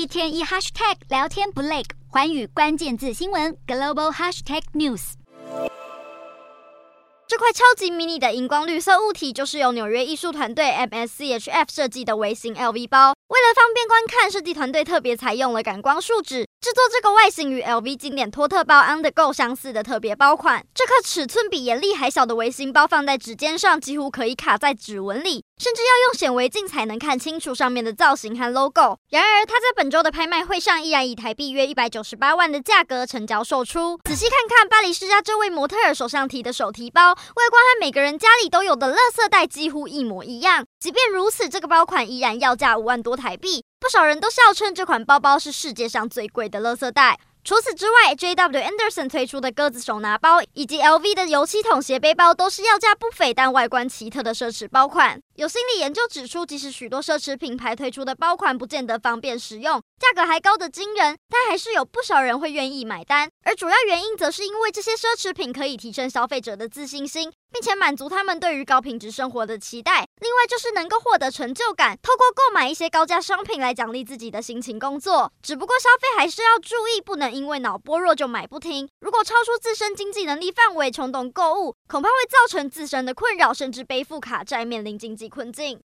一天一 hashtag 聊天不累，环宇关键字新闻 global hashtag news。这块超级迷你的荧光绿色物体，就是由纽约艺术团队 MSCHF 设计的微型 LV 包。为了方便观看，设计团队特别采用了感光树脂。制作这个外形与 LV 经典托特包 On The Go 相似的特别包款，这颗尺寸比眼力还小的微型包放在指尖上，几乎可以卡在指纹里，甚至要用显微镜才能看清楚上面的造型和 logo。然而，它在本周的拍卖会上依然以台币约一百九十八万的价格成交售出。仔细看看巴黎世家这位模特儿手上提的手提包，外观和每个人家里都有的垃圾袋几乎一模一样。即便如此，这个包款依然要价五万多台币。不少人都笑称这款包包是世界上最贵的垃圾袋。除此之外，JW Anderson 推出的鸽子手拿包，以及 LV 的油漆桶斜背包，都是要价不菲但外观奇特的奢侈包款。有心理研究指出，即使许多奢侈品牌推出的包款不见得方便实用，价格还高得惊人，但还是有不少人会愿意买单。而主要原因，则是因为这些奢侈品可以提升消费者的自信心。并且满足他们对于高品质生活的期待。另外就是能够获得成就感，透过购买一些高价商品来奖励自己的辛勤工作。只不过消费还是要注意，不能因为脑波弱就买不停。如果超出自身经济能力范围冲动购物，恐怕会造成自身的困扰，甚至背负卡债，面临经济困境。